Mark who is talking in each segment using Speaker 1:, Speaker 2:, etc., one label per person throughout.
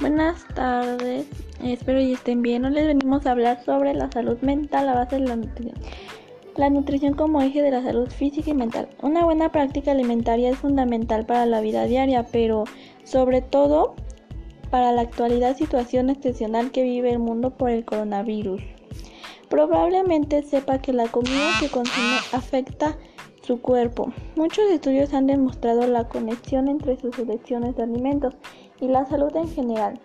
Speaker 1: Buenas tardes, espero y estén bien. Hoy les venimos a hablar sobre la salud mental a base de la nutrición. La nutrición como eje de la salud física y mental. Una buena práctica alimentaria es fundamental para la vida diaria, pero sobre todo para la actualidad situación excepcional que vive el mundo por el coronavirus. Probablemente sepa que la comida que consume afecta su cuerpo. Muchos estudios han demostrado la conexión entre sus selecciones de alimentos y la salud en general.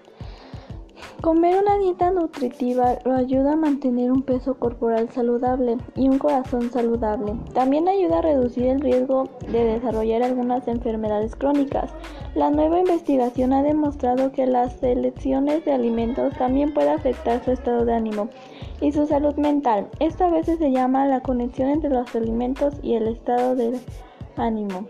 Speaker 1: Comer una dieta nutritiva lo ayuda a mantener un peso corporal saludable y un corazón saludable. También ayuda a reducir el riesgo de desarrollar algunas enfermedades crónicas. La nueva investigación ha demostrado que las selecciones de alimentos también puede afectar su estado de ánimo y su salud mental. Esta vez se llama la conexión entre los alimentos y el estado de ánimo.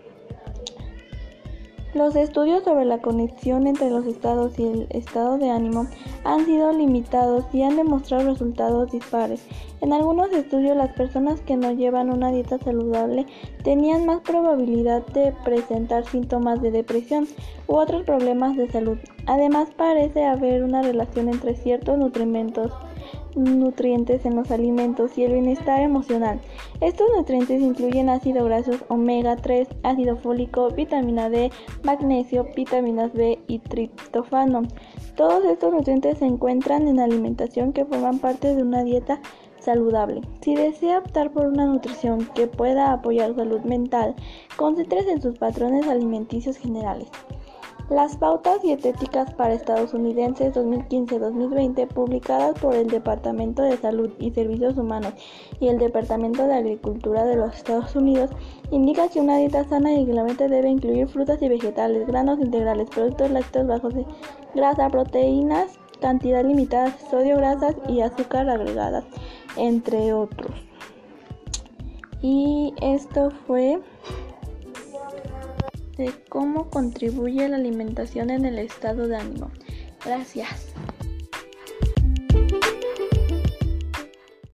Speaker 1: Los estudios sobre la conexión entre los estados y el estado de ánimo han sido limitados y han demostrado resultados dispares. En algunos estudios las personas que no llevan una dieta saludable tenían más probabilidad de presentar síntomas de depresión u otros problemas de salud. Además parece haber una relación entre ciertos nutrientes en los alimentos y el bienestar emocional. Estos nutrientes incluyen ácido grasos omega 3, ácido fólico, vitamina D, magnesio, vitaminas B y triptofano. Todos estos nutrientes se encuentran en alimentación que forman parte de una dieta saludable. Si desea optar por una nutrición que pueda apoyar salud mental, concéntrese en sus patrones alimenticios generales. Las pautas dietéticas para estadounidenses 2015-2020, publicadas por el Departamento de Salud y Servicios Humanos y el Departamento de Agricultura de los Estados Unidos, indican que una dieta sana y equilibrada debe incluir frutas y vegetales, granos integrales, productos lácteos bajos de grasa, proteínas, cantidad limitada de sodio, grasas y azúcar agregadas, entre otros. Y esto fue de cómo contribuye la alimentación en el estado de ánimo. Gracias.